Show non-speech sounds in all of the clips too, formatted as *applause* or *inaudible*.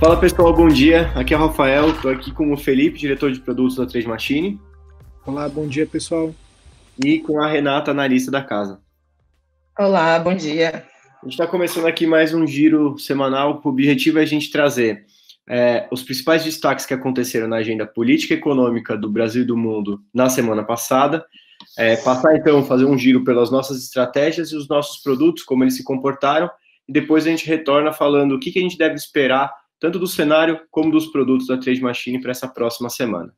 Fala pessoal, bom dia. Aqui é o Rafael, estou aqui com o Felipe, diretor de produtos da Trade Machine. Olá, bom dia pessoal. E com a Renata, analista da casa. Olá, bom dia. A gente está começando aqui mais um giro semanal. O objetivo é a gente trazer é, os principais destaques que aconteceram na agenda política e econômica do Brasil e do mundo na semana passada. É, passar então, fazer um giro pelas nossas estratégias e os nossos produtos, como eles se comportaram, e depois a gente retorna falando o que, que a gente deve esperar, tanto do cenário como dos produtos da Trade Machine para essa próxima semana.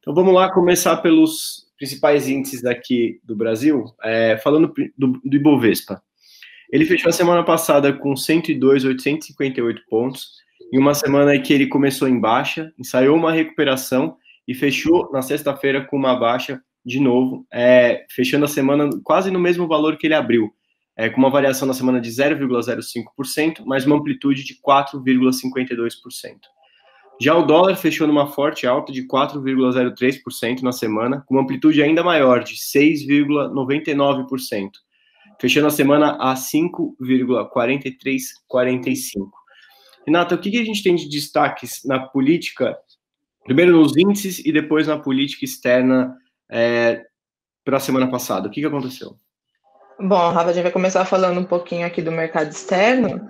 Então vamos lá começar pelos principais índices aqui do Brasil, é, falando do, do Ibovespa. Ele fechou a semana passada com 102,858 pontos, em uma semana em que ele começou em baixa, ensaiou uma recuperação e fechou na sexta-feira com uma baixa de novo, é, fechando a semana quase no mesmo valor que ele abriu, é, com uma variação na semana de 0,05%, mas uma amplitude de 4,52%. Já o dólar fechou numa forte alta de 4,03% na semana, com uma amplitude ainda maior, de 6,99%, fechando a semana a 5,4345. Renata, o que, que a gente tem de destaques na política, primeiro nos índices e depois na política externa é, para a semana passada? O que, que aconteceu? Bom, Rafa, a gente vai começar falando um pouquinho aqui do mercado externo.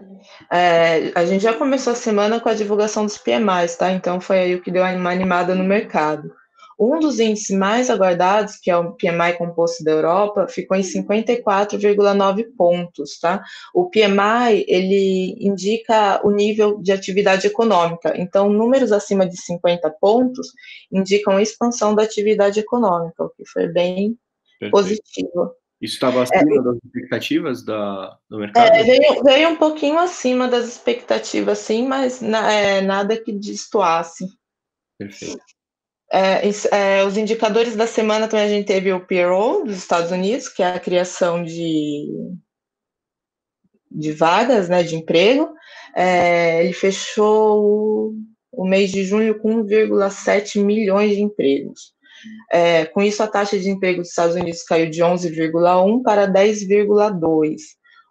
É, a gente já começou a semana com a divulgação dos PMIs, tá? Então foi aí o que deu uma animada no mercado. Um dos índices mais aguardados, que é o PMI composto da Europa, ficou em 54,9 pontos, tá? O PMI, ele indica o nível de atividade econômica. Então, números acima de 50 pontos indicam expansão da atividade econômica, o que foi bem Perfeito. positivo. Isso estava acima é, das expectativas da, do mercado? É, veio, veio, um pouquinho acima das expectativas, sim, mas na, é, nada que destoasse. Perfeito. É, é, os indicadores da semana também a gente teve o payroll dos Estados Unidos, que é a criação de, de vagas, né, de emprego. É, ele fechou o, o, mês de junho com 1,7 milhões de empregos. É, com isso, a taxa de emprego dos Estados Unidos caiu de 11,1 para 10,2.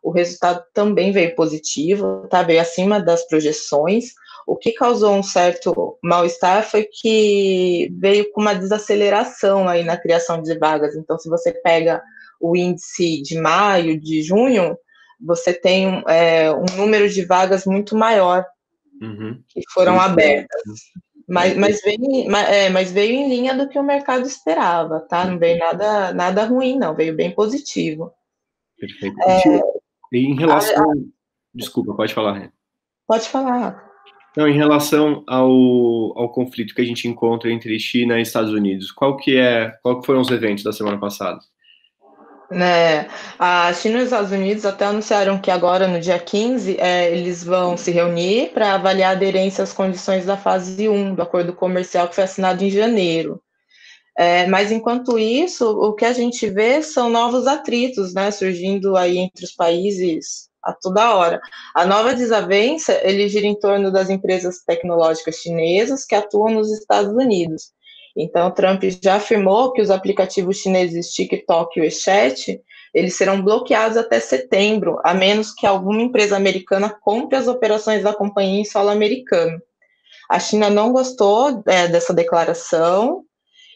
O resultado também veio positivo, tá? veio acima das projeções. O que causou um certo mal-estar foi que veio com uma desaceleração aí na criação de vagas. Então, se você pega o índice de maio, de junho, você tem é, um número de vagas muito maior uhum. que foram abertas. Mas, mas, veio, é, mas veio em linha do que o mercado esperava, tá? Não veio nada, nada ruim, não, veio bem positivo. Perfeito. É, em relação. A, a, Desculpa, pode falar. Pode falar. Não, em relação ao, ao conflito que a gente encontra entre China e Estados Unidos, qual que é, qual que foram os eventos da semana passada? Né, a China e os Estados Unidos até anunciaram que agora, no dia 15, é, eles vão se reunir para avaliar a aderência às condições da fase 1 do acordo comercial que foi assinado em janeiro. É, mas enquanto isso, o que a gente vê são novos atritos, né, surgindo aí entre os países a toda hora. A nova desavença ele gira em torno das empresas tecnológicas chinesas que atuam nos Estados Unidos. Então, Trump já afirmou que os aplicativos chineses TikTok e WeChat eles serão bloqueados até setembro, a menos que alguma empresa americana compre as operações da companhia em solo americano. A China não gostou é, dessa declaração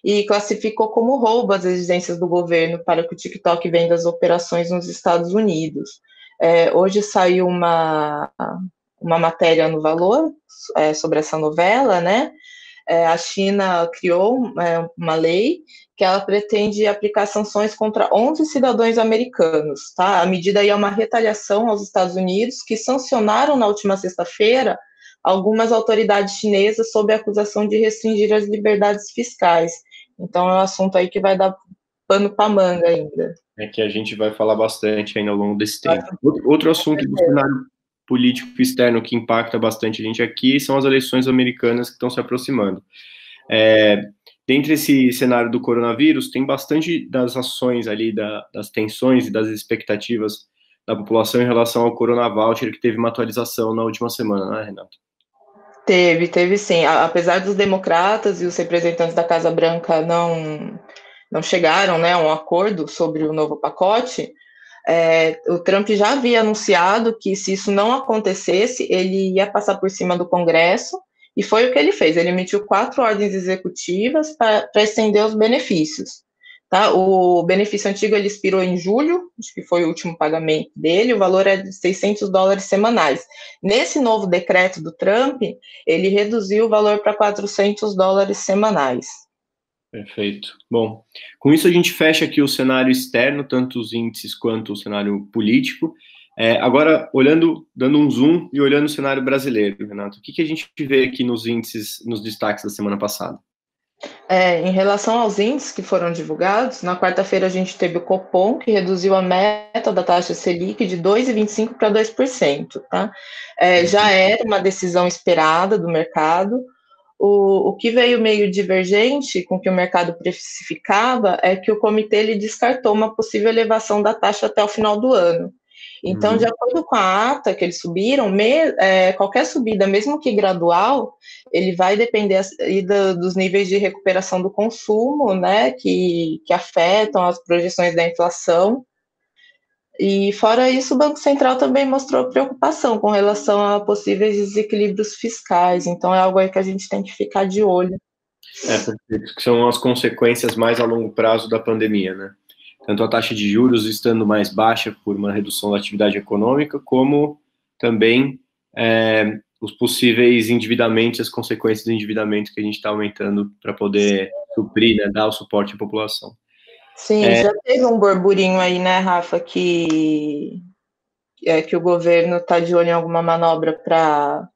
e classificou como roubo as exigências do governo para que o TikTok venda as operações nos Estados Unidos. É, hoje saiu uma, uma matéria no Valor é, sobre essa novela, né? É, a China criou é, uma lei que ela pretende aplicar sanções contra 11 cidadãos americanos, tá? A medida é uma retaliação aos Estados Unidos, que sancionaram na última sexta-feira algumas autoridades chinesas sob a acusação de restringir as liberdades fiscais. Então é um assunto aí que vai dar pano para manga ainda é que a gente vai falar bastante ainda ao longo desse tempo. Outro, outro assunto do cenário político externo que impacta bastante a gente aqui são as eleições americanas que estão se aproximando. É, dentro desse cenário do coronavírus, tem bastante das ações ali, da, das tensões e das expectativas da população em relação ao Corona Voucher, que teve uma atualização na última semana, né, Renato? Teve, teve sim. Apesar dos democratas e os representantes da Casa Branca não não chegaram né, a um acordo sobre o novo pacote, É, o Trump já havia anunciado que se isso não acontecesse, ele ia passar por cima do Congresso, e foi o que ele fez. Ele emitiu quatro ordens executivas para estender os benefícios. Tá? O benefício antigo ele expirou em julho, acho que foi o último pagamento dele, o valor é de 600 dólares semanais. Nesse novo decreto do Trump, ele reduziu o valor para 400 dólares semanais. Perfeito. Bom, com isso a gente fecha aqui o cenário externo, tanto os índices quanto o cenário político. É, agora, olhando, dando um zoom e olhando o cenário brasileiro, Renato, o que, que a gente vê aqui nos índices, nos destaques da semana passada? É, em relação aos índices que foram divulgados, na quarta-feira a gente teve o Copom, que reduziu a meta da taxa Selic de 2,25% para 2%. Tá? É, já era uma decisão esperada do mercado, o, o que veio meio divergente com o que o mercado precificava é que o comitê ele descartou uma possível elevação da taxa até o final do ano. Então, uhum. de acordo com a ata que eles subiram, me, é, qualquer subida, mesmo que gradual, ele vai depender do, dos níveis de recuperação do consumo, né, que, que afetam as projeções da inflação. E fora isso, o Banco Central também mostrou preocupação com relação a possíveis desequilíbrios fiscais. Então é algo aí que a gente tem que ficar de olho. É, são as consequências mais a longo prazo da pandemia, né? Tanto a taxa de juros estando mais baixa por uma redução da atividade econômica, como também é, os possíveis endividamentos, as consequências do endividamento que a gente está aumentando para poder suprir, né, dar o suporte à população. Sim, é... já teve um burburinho aí, né, Rafa, que é que o governo está de olho em alguma manobra para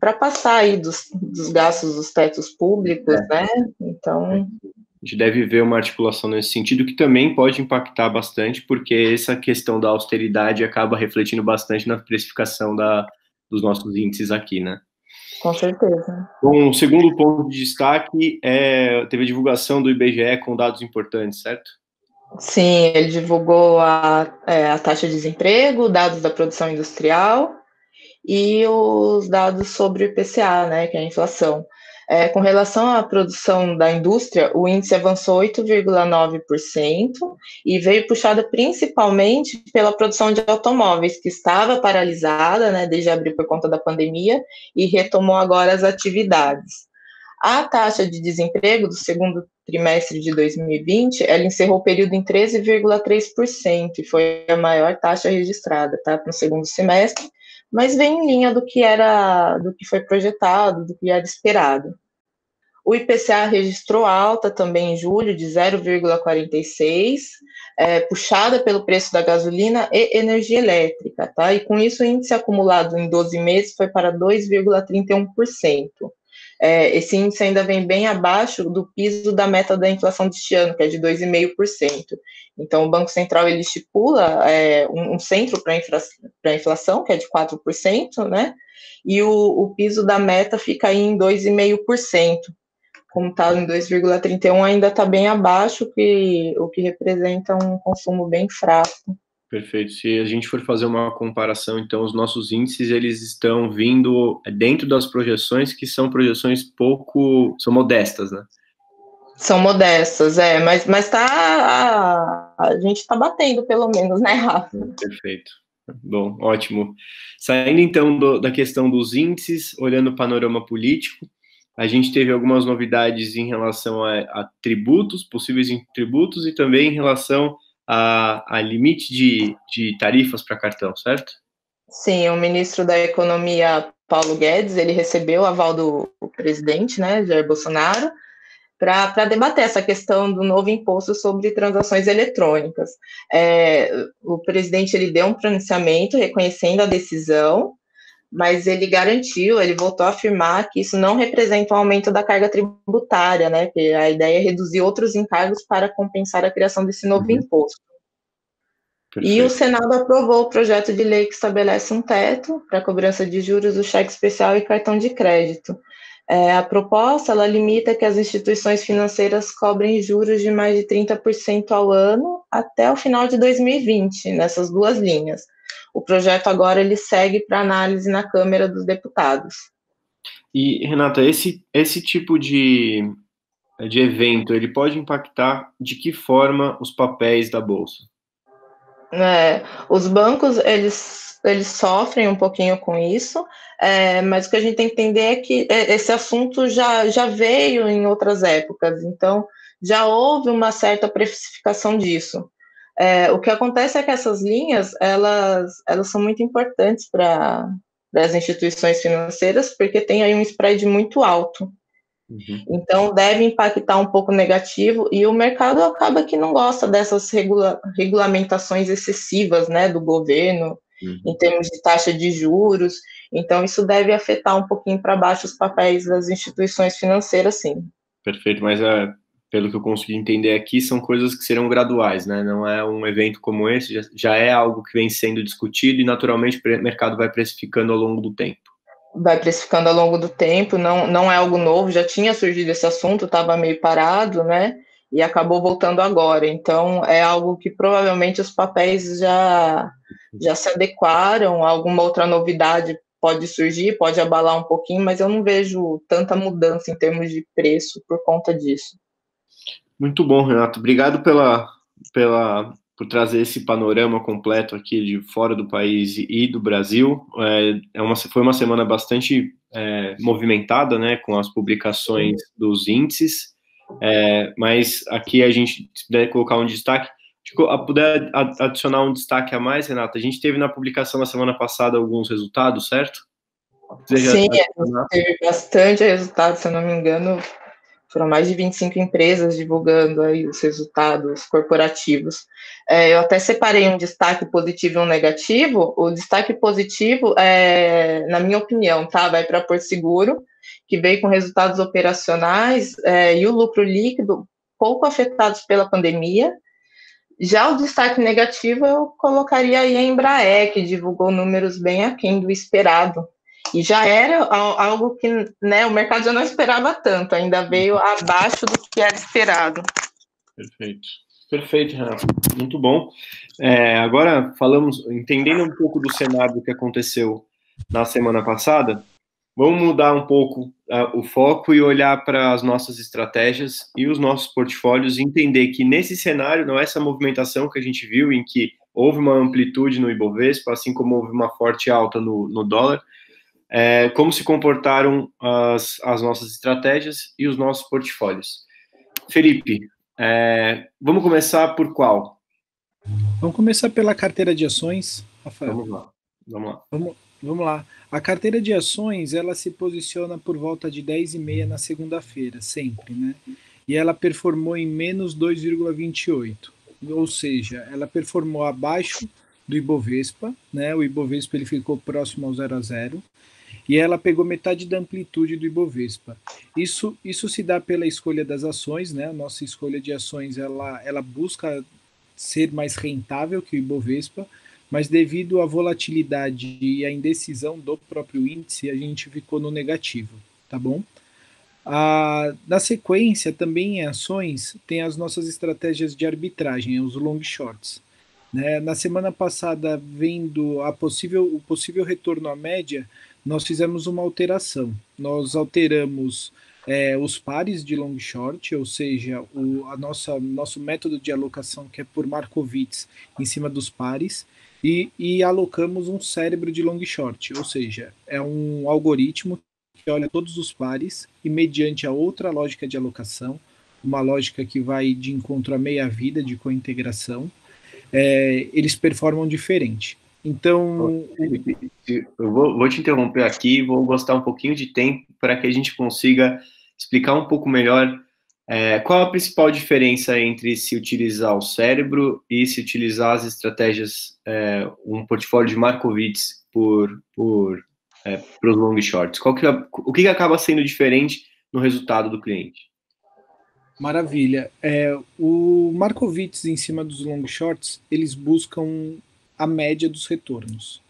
para passar aí dos, dos gastos dos tetos públicos, é. né? Então a gente deve ver uma articulação nesse sentido que também pode impactar bastante, porque essa questão da austeridade acaba refletindo bastante na precificação da, dos nossos índices aqui, né? Com certeza. Bom, o segundo ponto de destaque é teve a divulgação do IBGE com dados importantes, certo? Sim, ele divulgou a, é, a taxa de desemprego, dados da produção industrial e os dados sobre o IPCA, né, que é a inflação. É, com relação à produção da indústria, o índice avançou 8,9% e veio puxada principalmente pela produção de automóveis, que estava paralisada né, desde abril por conta da pandemia e retomou agora as atividades. A taxa de desemprego do segundo trimestre de 2020, ela encerrou o período em 13,3% e foi a maior taxa registrada tá, no segundo semestre, mas vem em linha do que era, do que foi projetado, do que era esperado. O IPCA registrou alta também em julho de 0,46, é, puxada pelo preço da gasolina e energia elétrica, tá? E com isso o índice acumulado em 12 meses foi para 2,31%. É, esse índice ainda vem bem abaixo do piso da meta da inflação deste ano, que é de 2,5%. Então, o Banco Central ele estipula é, um, um, centro para a inflação, que é de 4%, né? E o, o piso da meta fica aí em 2,5%. Como está em 2,31, ainda está bem abaixo, que, o que representa um consumo bem fraco. Perfeito. Se a gente for fazer uma comparação, então os nossos índices eles estão vindo dentro das projeções que são projeções pouco, são modestas, né? São modestas, é, mas mas tá a, a gente está batendo pelo menos, né, Rafa? Perfeito. Bom, ótimo. Saindo então do, da questão dos índices, olhando o panorama político, a gente teve algumas novidades em relação a, a tributos, possíveis tributos, e também em relação a, a limite de, de tarifas para cartão, certo? Sim, o ministro da Economia, Paulo Guedes, ele recebeu o aval do presidente, né, Jair Bolsonaro, para debater essa questão do novo imposto sobre transações eletrônicas. É, o presidente ele deu um pronunciamento reconhecendo a decisão, mas ele garantiu, ele voltou a afirmar que isso não representa um aumento da carga tributária, né? Que a ideia é reduzir outros encargos para compensar a criação desse novo uhum. imposto. Perfeito. E o Senado aprovou o projeto de lei que estabelece um teto para cobrança de juros do cheque especial e cartão de crédito. É, a proposta ela limita que as instituições financeiras cobrem juros de mais de 30% ao ano até o final de 2020, nessas duas linhas. O projeto agora ele segue para análise na Câmara dos Deputados. E, Renata, esse, esse tipo de, de evento, ele pode impactar de que forma os papéis da Bolsa? É, os bancos, eles, eles sofrem um pouquinho com isso, é, mas o que a gente tem que entender é que esse assunto já, já veio em outras épocas, então já houve uma certa precificação disso. É, o que acontece é que essas linhas, elas, elas são muito importantes para as instituições financeiras, porque tem aí um spread muito alto. Uhum. Então, deve impactar um pouco negativo, e o mercado acaba que não gosta dessas regula regulamentações excessivas né, do governo, uhum. em termos de taxa de juros. Então, isso deve afetar um pouquinho para baixo os papéis das instituições financeiras, sim. Perfeito, mas é, pelo que eu consegui entender aqui, são coisas que serão graduais, né? Não é um evento como esse, já, já é algo que vem sendo discutido e naturalmente o mercado vai precificando ao longo do tempo vai precificando ao longo do tempo, não, não é algo novo, já tinha surgido esse assunto, estava meio parado, né? E acabou voltando agora. Então, é algo que provavelmente os papéis já, já se adequaram, alguma outra novidade pode surgir, pode abalar um pouquinho, mas eu não vejo tanta mudança em termos de preço por conta disso. Muito bom, Renato. Obrigado pela, pela por trazer esse panorama completo aqui de fora do país e do Brasil. É, é uma, foi uma semana bastante é, movimentada, né, com as publicações dos índices, é, mas aqui a gente, se puder colocar um destaque, puder adicionar um destaque a mais, Renata, a gente teve na publicação na semana passada alguns resultados, certo? Sim, teve bastante resultado, se eu não me engano, foram mais de 25 empresas divulgando aí os resultados corporativos. É, eu até separei um destaque positivo e um negativo. O destaque positivo, é, na minha opinião, tá, vai para Porto Seguro, que veio com resultados operacionais é, e o lucro líquido pouco afetados pela pandemia. Já o destaque negativo eu colocaria aí a Embraer, que divulgou números bem aquém do esperado, e já era algo que né, o mercado já não esperava tanto, ainda veio abaixo do que era esperado. Perfeito. Perfeito, Renato. Muito bom. É, agora falamos, entendendo um pouco do cenário que aconteceu na semana passada, vamos mudar um pouco uh, o foco e olhar para as nossas estratégias e os nossos portfólios e entender que nesse cenário, não é essa movimentação que a gente viu, em que houve uma amplitude no Ibovespa, assim como houve uma forte alta no, no dólar, é, como se comportaram as, as nossas estratégias e os nossos portfólios. Felipe, é, vamos começar por qual? Vamos começar pela carteira de ações, Rafael. Vamos lá. Vamos lá. Vamos, vamos lá. A carteira de ações, ela se posiciona por volta de 10 e meia na segunda-feira, sempre, né? E ela performou em menos 2,28. Ou seja, ela performou abaixo do Ibovespa, né? O Ibovespa ele ficou próximo ao 0 a 0 e ela pegou metade da amplitude do Ibovespa. Isso, isso se dá pela escolha das ações, né? A nossa escolha de ações ela, ela busca ser mais rentável que o Ibovespa, mas devido à volatilidade e à indecisão do próprio índice, a gente ficou no negativo, tá bom? Ah, na sequência, também em ações, tem as nossas estratégias de arbitragem, os long shorts. Né? Na semana passada, vendo a possível, o possível retorno à média, nós fizemos uma alteração. Nós alteramos é, os pares de long short, ou seja, o a nossa, nosso método de alocação, que é por Markowitz, em cima dos pares, e, e alocamos um cérebro de long short, ou seja, é um algoritmo que olha todos os pares e, mediante a outra lógica de alocação, uma lógica que vai de encontro à meia-vida de cointegração, é, eles performam diferente. Então. Eu vou, vou te interromper aqui, vou gostar um pouquinho de tempo para que a gente consiga explicar um pouco melhor é, qual a principal diferença entre se utilizar o cérebro e se utilizar as estratégias, é, um portfólio de Markowitz por, por é, para os long shorts? Qual que, é, o que acaba sendo diferente no resultado do cliente? Maravilha. É, o Markowitz em cima dos long shorts, eles buscam a média dos retornos.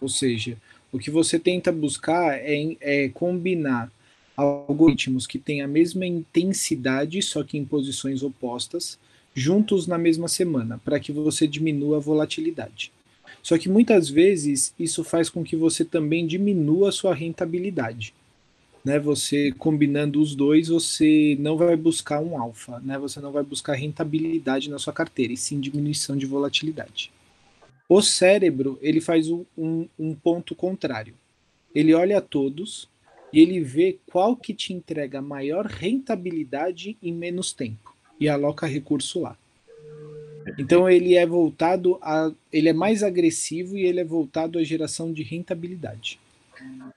Ou seja, o que você tenta buscar é, é combinar algoritmos que têm a mesma intensidade, só que em posições opostas, juntos na mesma semana, para que você diminua a volatilidade. Só que muitas vezes isso faz com que você também diminua a sua rentabilidade. Né, você combinando os dois, você não vai buscar um alfa, né, você não vai buscar rentabilidade na sua carteira, e sim diminuição de volatilidade. O cérebro ele faz um, um, um ponto contrário. Ele olha a todos e ele vê qual que te entrega maior rentabilidade em menos tempo e aloca recurso lá. Então ele é voltado a, ele é mais agressivo e ele é voltado à geração de rentabilidade.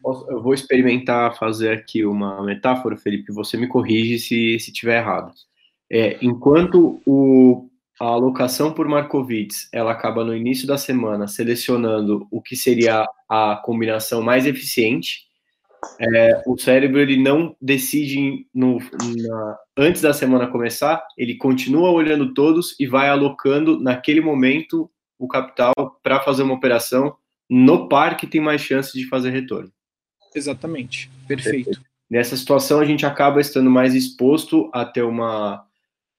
Eu vou experimentar fazer aqui uma metáfora, Felipe. Você me corrige se se tiver errado. É, enquanto o, a alocação por Markowitz ela acaba no início da semana selecionando o que seria a combinação mais eficiente, é, o cérebro ele não decide no, na, antes da semana começar, ele continua olhando todos e vai alocando naquele momento o capital para fazer uma operação no par que tem mais chance de fazer retorno. Exatamente, perfeito. perfeito. Nessa situação a gente acaba estando mais exposto a ter uma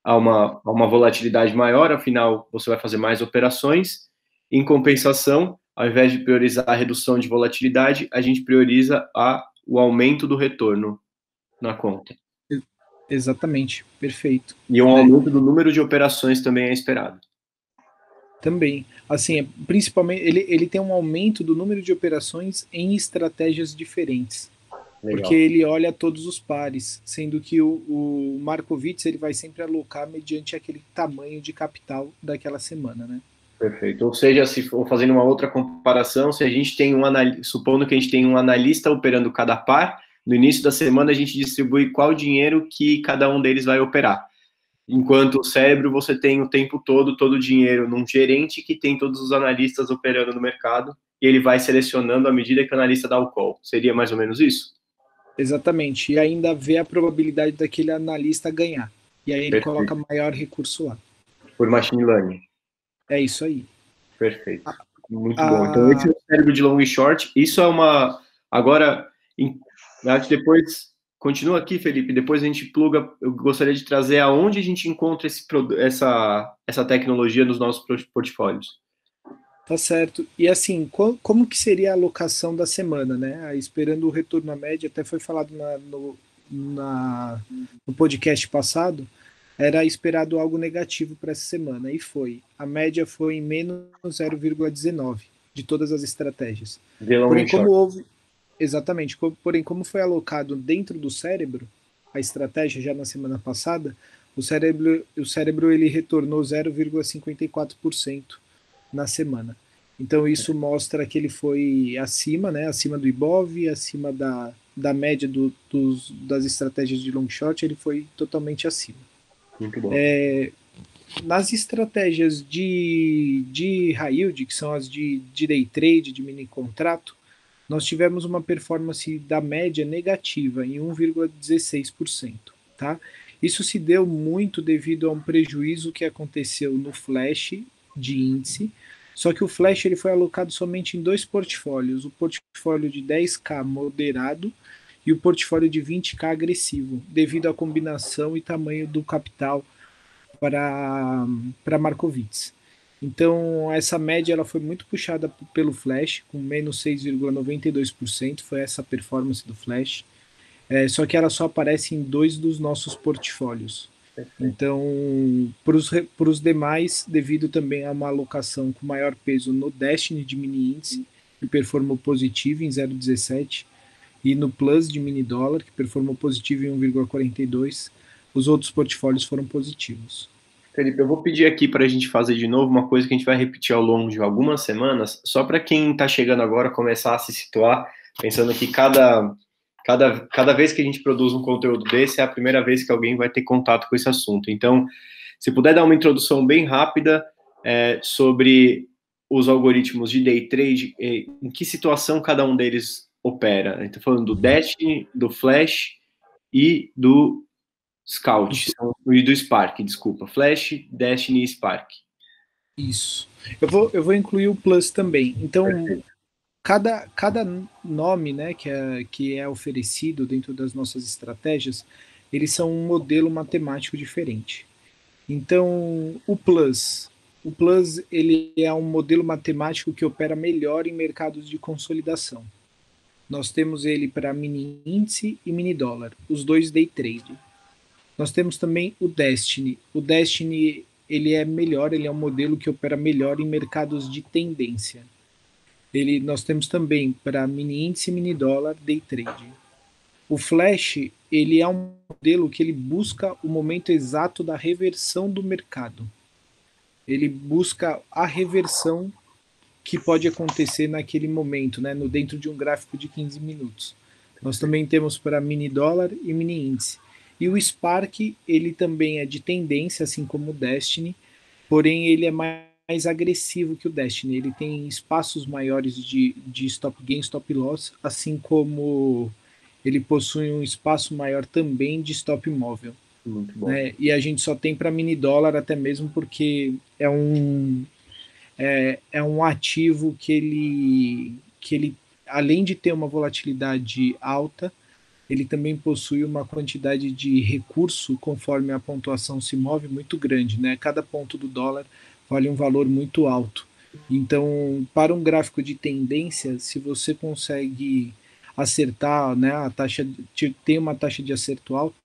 a uma, a uma volatilidade maior, afinal você vai fazer mais operações. Em compensação, ao invés de priorizar a redução de volatilidade, a gente prioriza a o aumento do retorno na conta. Exatamente, perfeito. E um aumento do número de operações também é esperado. Também, assim, principalmente ele, ele tem um aumento do número de operações em estratégias diferentes. Legal. Porque ele olha todos os pares, sendo que o, o Markowitz ele vai sempre alocar mediante aquele tamanho de capital daquela semana, né? Perfeito. Ou seja, se for fazendo uma outra comparação, se a gente tem um analista, supondo que a gente tem um analista operando cada par, no início da semana a gente distribui qual dinheiro que cada um deles vai operar. Enquanto o cérebro você tem o tempo todo todo o dinheiro num gerente que tem todos os analistas operando no mercado e ele vai selecionando à medida que o analista dá o call. Seria mais ou menos isso? Exatamente. E ainda vê a probabilidade daquele analista ganhar. E aí ele Perfeito. coloca maior recurso lá. Por machine learning. É isso aí. Perfeito. Muito ah, bom. Então, esse é o cérebro de long e short. Isso é uma. Agora, acho que depois. Continua aqui, Felipe. Depois a gente pluga. Eu gostaria de trazer aonde a gente encontra esse, essa, essa tecnologia nos nossos portfólios. Tá certo. E assim, como que seria a alocação da semana, né? Esperando o retorno à média, até foi falado na, no, na, no podcast passado era esperado algo negativo para essa semana, e foi. A média foi em menos 0,19 de todas as estratégias. Porém, como houve. Exatamente. Porém, como foi alocado dentro do cérebro, a estratégia já na semana passada, o cérebro, o cérebro ele retornou 0,54% na semana. Então isso mostra que ele foi acima, né, acima do IBOV, acima da, da média do, dos, das estratégias de long short, ele foi totalmente acima. Muito bom. É, nas estratégias de, de high yield, que são as de, de day trade, de mini contrato, nós tivemos uma performance da média negativa em 1,16%. Tá? Isso se deu muito devido a um prejuízo que aconteceu no flash de índice, só que o flash ele foi alocado somente em dois portfólios, o portfólio de 10k moderado e o portfólio de 20k agressivo, devido à combinação e tamanho do capital para, para. Então, essa média ela foi muito puxada pelo Flash, com menos 6,92%, foi essa performance do Flash. É, só que ela só aparece em dois dos nossos portfólios. Então, para os demais, devido também a uma alocação com maior peso no Destiny de mini índice, que performou positivo em 0,17, e no Plus de mini dólar, que performou positivo em 1,42. Os outros portfólios foram positivos. Felipe, eu vou pedir aqui para a gente fazer de novo uma coisa que a gente vai repetir ao longo de algumas semanas, só para quem está chegando agora começar a se situar, pensando que cada, cada, cada vez que a gente produz um conteúdo desse é a primeira vez que alguém vai ter contato com esse assunto. Então, se puder dar uma introdução bem rápida é, sobre os algoritmos de day trade, em que situação cada um deles opera. Está falando do Destiny, do Flash e do Scout, e do Spark, desculpa. Flash, Destiny e Spark. Isso. Eu vou, eu vou incluir o Plus também. Então, cada, cada nome né, que, é, que é oferecido dentro das nossas estratégias, eles são um modelo matemático diferente. Então, o Plus, o Plus ele é um modelo matemático que opera melhor em mercados de consolidação. Nós temos ele para mini índice e mini dólar, os dois day trade. Nós temos também o Destiny. O Destiny ele é melhor, ele é um modelo que opera melhor em mercados de tendência. Ele, nós temos também para mini índice, mini dólar, day trade. O flash, ele é um modelo que ele busca o momento exato da reversão do mercado. Ele busca a reversão que pode acontecer naquele momento, né, no dentro de um gráfico de 15 minutos. Nós também temos para mini dólar e mini índice. E o Spark, ele também é de tendência, assim como o Destiny, porém ele é mais agressivo que o Destiny. Ele tem espaços maiores de, de stop gain, stop loss, assim como ele possui um espaço maior também de stop móvel. Né? E a gente só tem para mini dólar até mesmo porque é um é, é um ativo que ele que ele além de ter uma volatilidade alta, ele também possui uma quantidade de recurso conforme a pontuação se move muito grande, né? Cada ponto do dólar vale um valor muito alto. Então, para um gráfico de tendência, se você consegue acertar, né, a taxa tem uma taxa de acerto alta,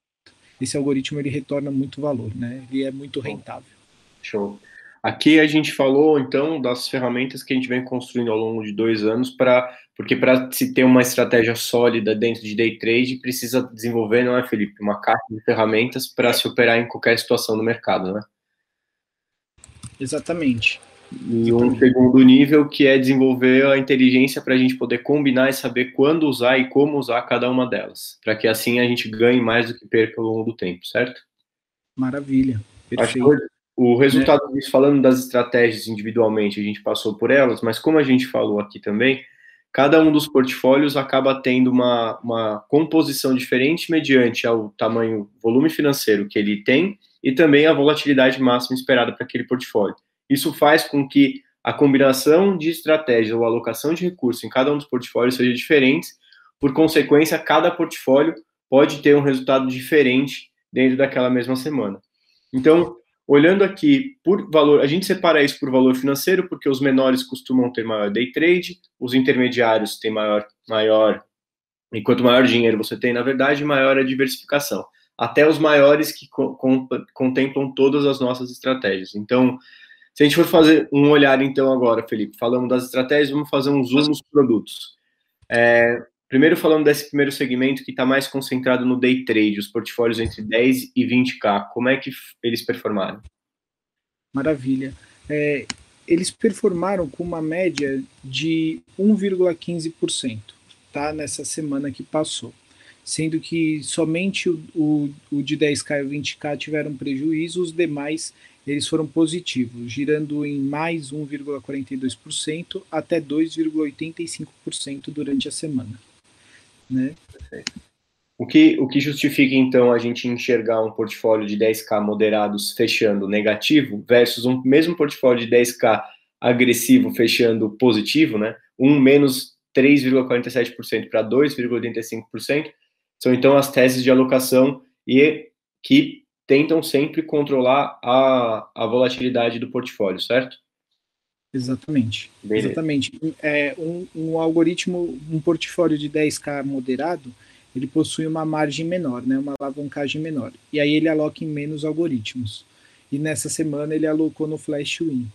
esse algoritmo ele retorna muito valor, né? Ele é muito rentável. Show. Aqui a gente falou então das ferramentas que a gente vem construindo ao longo de dois anos para porque para se ter uma estratégia sólida dentro de day trade precisa desenvolver, não é, Felipe, uma caixa de ferramentas para se operar em qualquer situação do mercado, né? Exatamente. E um segundo nível que é desenvolver a inteligência para a gente poder combinar e saber quando usar e como usar cada uma delas, para que assim a gente ganhe mais do que perca ao longo do tempo, certo? Maravilha. Perfeito. Acho que o resultado é. disso, falando das estratégias individualmente, a gente passou por elas, mas como a gente falou aqui também, cada um dos portfólios acaba tendo uma, uma composição diferente mediante ao tamanho, volume financeiro que ele tem e também a volatilidade máxima esperada para aquele portfólio. Isso faz com que a combinação de estratégias ou alocação de recursos em cada um dos portfólios seja diferente, por consequência, cada portfólio pode ter um resultado diferente dentro daquela mesma semana. Então, olhando aqui por valor, a gente separa isso por valor financeiro, porque os menores costumam ter maior day trade, os intermediários têm maior, maior, e quanto maior dinheiro você tem, na verdade, maior a diversificação. Até os maiores que co contemplam todas as nossas estratégias. Então, se a gente for fazer um olhar, então, agora, Felipe, falando das estratégias, vamos fazer um zoom nos produtos. É, primeiro, falando desse primeiro segmento que está mais concentrado no day trade, os portfólios entre 10 e 20K, como é que eles performaram? Maravilha. É, eles performaram com uma média de 1,15%, tá? Nessa semana que passou. Sendo que somente o, o, o de 10K e 20K tiveram prejuízo, os demais eles foram positivos, girando em mais 1,42% até 2,85% durante a semana. Né? O que, o que justifica, então, a gente enxergar um portfólio de 10K moderados fechando negativo versus um mesmo portfólio de 10K agressivo fechando positivo, né? Um menos 3,47% para 2,85%, são então as teses de alocação e que tentam sempre controlar a, a volatilidade do portfólio, certo? Exatamente. Beleza. Exatamente. É, um, um, algoritmo, um portfólio de 10K moderado, ele possui uma margem menor, né, uma alavancagem menor. E aí ele aloca em menos algoritmos. E nessa semana ele alocou no Flash Win.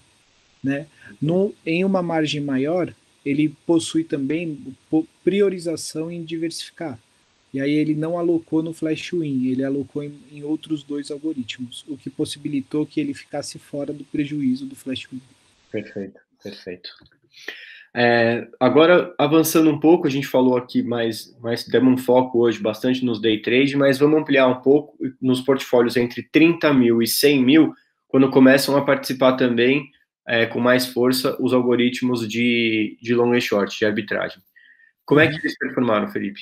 Né? No, em uma margem maior, ele possui também priorização em diversificar. E aí ele não alocou no Flash Win, ele alocou em, em, outros dois algoritmos, o que possibilitou que ele ficasse fora do prejuízo do Flash Win. Perfeito, perfeito. É, agora, avançando um pouco, a gente falou aqui mais, mais, demos um foco hoje bastante nos day trade, mas vamos ampliar um pouco nos portfólios entre 30 mil e 100 mil, quando começam a participar também é, com mais força os algoritmos de, de long e short, de arbitragem. Como é que eles performaram, Felipe?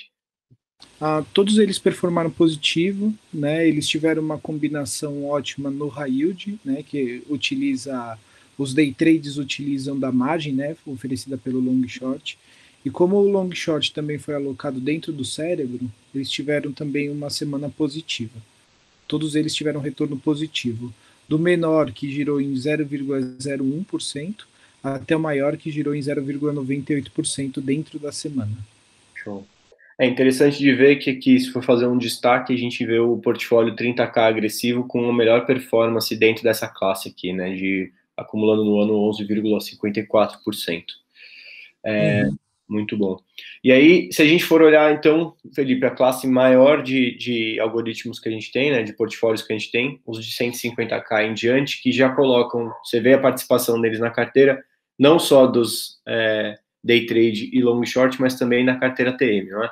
Ah, todos eles performaram positivo, né? Eles tiveram uma combinação ótima no high yield, né? Que utiliza os day trades utilizam da margem, né? Oferecida pelo long short. E como o long short também foi alocado dentro do cérebro, eles tiveram também uma semana positiva. Todos eles tiveram retorno positivo. Do menor, que girou em 0,01%, até o maior, que girou em 0,98% dentro da semana. Show. É interessante de ver que aqui, se for fazer um destaque, a gente vê o portfólio 30K agressivo com a melhor performance dentro dessa classe aqui, né? De acumulando no ano 11,54%. É, uhum. Muito bom. E aí, se a gente for olhar, então, Felipe, a classe maior de, de algoritmos que a gente tem, né, de portfólios que a gente tem, os de 150k em diante, que já colocam, você vê a participação deles na carteira, não só dos é, day trade e long short, mas também na carteira TM, não é?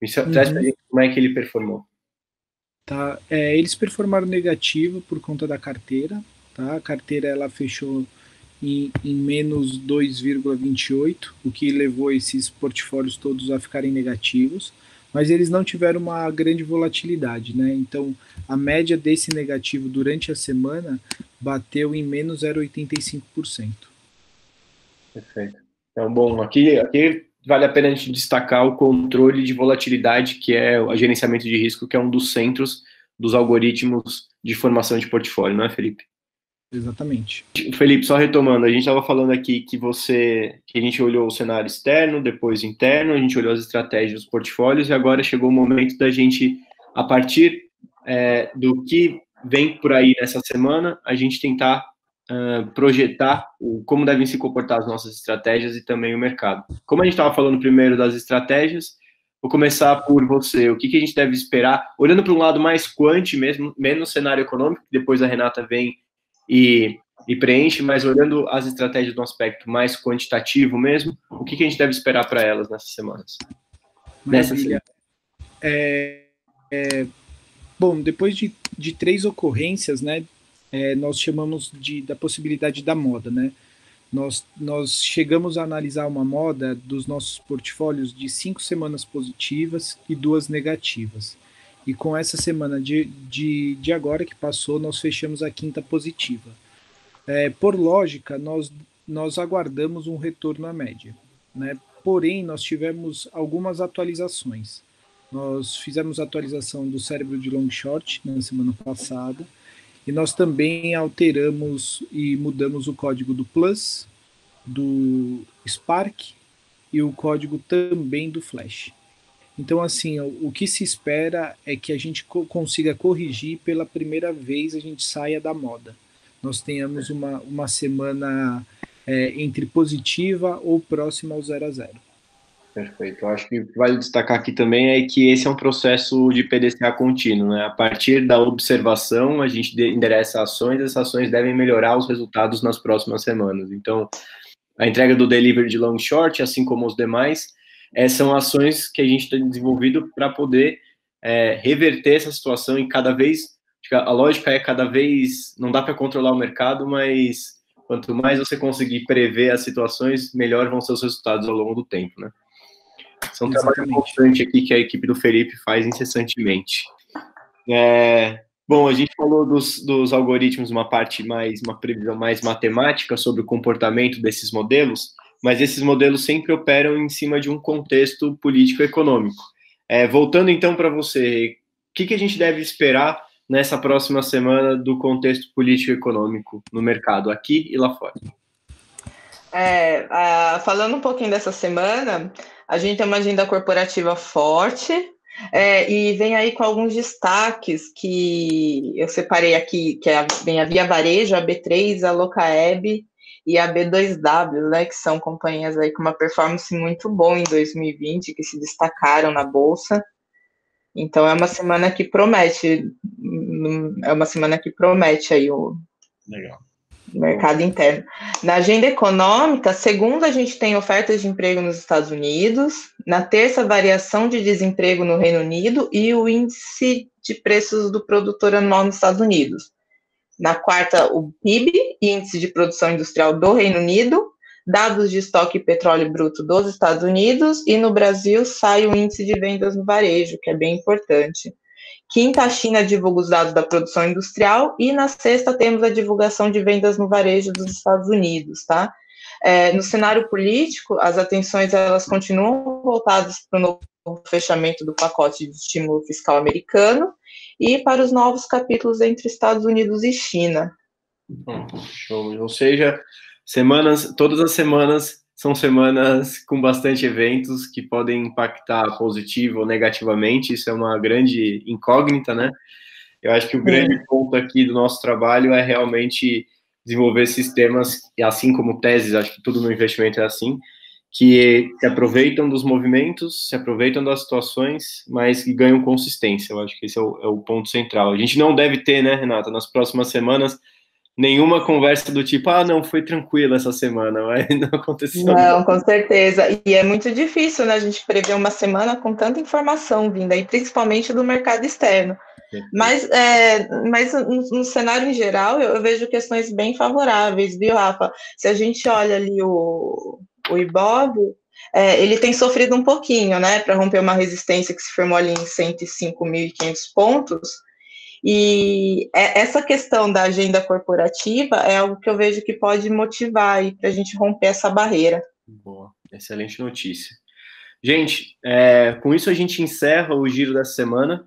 Isso, uhum. Traz pra gente como é que ele performou. Tá, é, eles performaram negativo por conta da carteira, tá? A carteira ela fechou em, em menos 2,28, o que levou esses portfólios todos a ficarem negativos, mas eles não tiveram uma grande volatilidade, né? Então, a média desse negativo durante a semana bateu em menos 0,85%. Perfeito. Então, bom, aqui, aqui vale a pena a gente destacar o controle de volatilidade, que é o gerenciamento de risco, que é um dos centros dos algoritmos de formação de portfólio, não é, Felipe? Exatamente. Felipe, só retomando, a gente estava falando aqui que você, que a gente olhou o cenário externo, depois interno, a gente olhou as estratégias dos portfólios e agora chegou o momento da gente, a partir é, do que vem por aí nessa semana, a gente tentar uh, projetar o, como devem se comportar as nossas estratégias e também o mercado. Como a gente estava falando primeiro das estratégias, vou começar por você. O que, que a gente deve esperar, olhando para um lado mais quant mesmo, menos cenário econômico, depois a Renata vem e, e preenche, mas olhando as estratégias do aspecto mais quantitativo mesmo, o que, que a gente deve esperar para elas nessas semanas? Nessa semana. É, é, bom, depois de, de três ocorrências, né, é, nós chamamos de, da possibilidade da moda, né? Nós, nós chegamos a analisar uma moda dos nossos portfólios de cinco semanas positivas e duas negativas. E com essa semana de, de, de agora que passou, nós fechamos a quinta positiva. É, por lógica, nós, nós aguardamos um retorno à média. Né? Porém, nós tivemos algumas atualizações. Nós fizemos atualização do cérebro de long short na semana passada e nós também alteramos e mudamos o código do Plus, do Spark e o código também do Flash. Então, assim, o, que se espera é que a gente co consiga corrigir pela primeira vez, a gente saia da moda. Nós tenhamos uma, uma semana é, entre positiva ou próxima ao zero a zero. Perfeito. Eu acho que vale destacar aqui também é que esse é um processo de PDCA contínuo. Né? A partir da observação, a gente endereça ações, essas ações devem melhorar os resultados nas próximas semanas. Então, a entrega do delivery de long short, assim como os demais, é, são ações que a gente tem desenvolvido para poder é, reverter essa situação e cada vez a lógica é cada vez não dá para controlar o mercado, mas quanto mais você conseguir prever as situações, melhor vão ser os resultados ao longo do tempo, né? São um trabalho importante aqui que a equipe do Felipe faz incessantemente. É, bom, a gente falou dos, dos algoritmos, uma parte mais, uma previsão mais matemática sobre o comportamento desses modelos mas esses modelos sempre operam em cima de um contexto político-econômico. É, voltando então para você, o que, que a gente deve esperar nessa próxima semana do contexto político-econômico no mercado, aqui e lá fora? É, falando um pouquinho dessa semana, a gente tem uma agenda corporativa forte, é, e vem aí com alguns destaques que eu separei aqui, que é, vem a Via Varejo, a B3, a Locaeb e a B2W, né, que são companhias aí com uma performance muito boa em 2020, que se destacaram na bolsa. Então é uma semana que promete, é uma semana que promete aí o Legal. Mercado interno. Na agenda econômica, segunda a gente tem ofertas de emprego nos Estados Unidos, na terça variação de desemprego no Reino Unido e o índice de preços do produtor anual nos Estados Unidos. Na quarta, o PIB, Índice de Produção Industrial do Reino Unido, dados de estoque petróleo bruto dos Estados Unidos, e no Brasil sai o Índice de Vendas no Varejo, que é bem importante. Quinta, a China divulga os dados da produção industrial, e na sexta temos a divulgação de vendas no varejo dos Estados Unidos, tá? É, no cenário político, as atenções elas continuam voltadas para o novo fechamento do pacote de estímulo fiscal americano, e para os novos capítulos entre Estados Unidos e China. Show. Ou seja, semanas, todas as semanas são semanas com bastante eventos que podem impactar positivo ou negativamente, isso é uma grande incógnita, né? Eu acho que o grande é. ponto aqui do nosso trabalho é realmente desenvolver sistemas, e assim como teses, acho que tudo no investimento é assim, que se aproveitam dos movimentos, se aproveitam das situações, mas que ganham consistência. Eu acho que esse é o, é o ponto central. A gente não deve ter, né, Renata, nas próximas semanas, nenhuma conversa do tipo, ah, não, foi tranquila essa semana, mas *laughs* não aconteceu. Não, com certeza. E é muito difícil, né, a gente prever uma semana com tanta informação vinda, e principalmente do mercado externo. Mas, é, mas no, no, cenário em geral, eu, eu, vejo questões bem favoráveis, viu, Rafa? Se a gente olha ali o, o IBOV, é, ele tem sofrido um pouquinho, né, para romper uma resistência que se formou ali em 105.500 pontos, e é, essa questão da agenda corporativa é algo que eu vejo que pode motivar para a gente romper essa barreira. Boa, excelente notícia. Gente, é, com isso a gente encerra o giro dessa semana.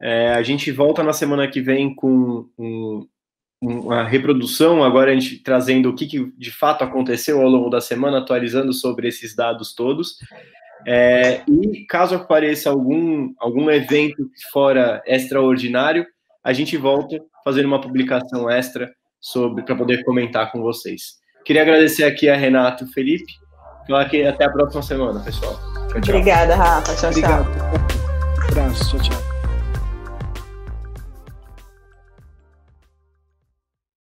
É, a gente volta na semana que vem com um, uma reprodução, agora a gente trazendo o que, que, de fato aconteceu ao longo da semana, atualizando sobre esses dados todos. É, e caso apareça algum, algum evento fora extraordinário, a gente volta fazendo uma publicação extra sobre para poder comentar com vocês. Queria agradecer aqui a Renato e o Felipe. Falar que até a próxima semana, pessoal. Tchau, tchau. Obrigada, Rafa. Tchau, Obrigado. tchau. Um abraço. Tchau, tchau.